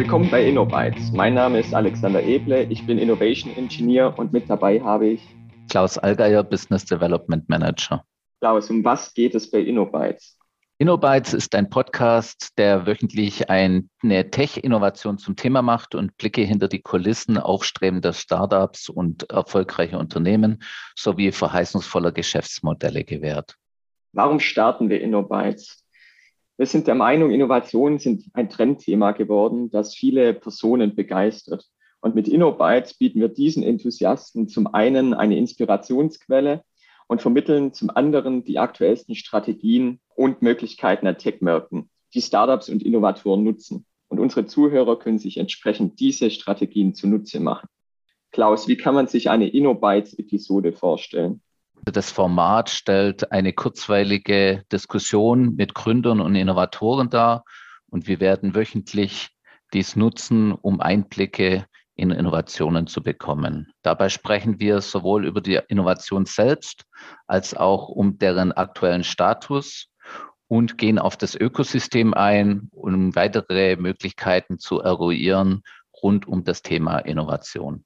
Willkommen bei InnoBytes. Mein Name ist Alexander Eble, ich bin Innovation Engineer und mit dabei habe ich Klaus Allgeier, Business Development Manager. Klaus, um was geht es bei InnoBytes? InnoBytes ist ein Podcast, der wöchentlich eine Tech-Innovation zum Thema macht und Blicke hinter die Kulissen aufstrebender Startups und erfolgreicher Unternehmen sowie verheißungsvoller Geschäftsmodelle gewährt. Warum starten wir InnoBytes? Wir sind der Meinung, Innovationen sind ein Trendthema geworden, das viele Personen begeistert. Und mit InnoBytes bieten wir diesen Enthusiasten zum einen eine Inspirationsquelle und vermitteln zum anderen die aktuellsten Strategien und Möglichkeiten der Tech-Märkten, die Startups und Innovatoren nutzen. Und unsere Zuhörer können sich entsprechend diese Strategien zunutze machen. Klaus, wie kann man sich eine InnoBytes-Episode vorstellen? Das Format stellt eine kurzweilige Diskussion mit Gründern und Innovatoren dar und wir werden wöchentlich dies nutzen, um Einblicke in Innovationen zu bekommen. Dabei sprechen wir sowohl über die Innovation selbst als auch um deren aktuellen Status und gehen auf das Ökosystem ein, um weitere Möglichkeiten zu eruieren rund um das Thema Innovation.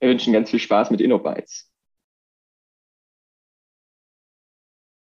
Wir wünschen ganz viel Spaß mit InnoBytes.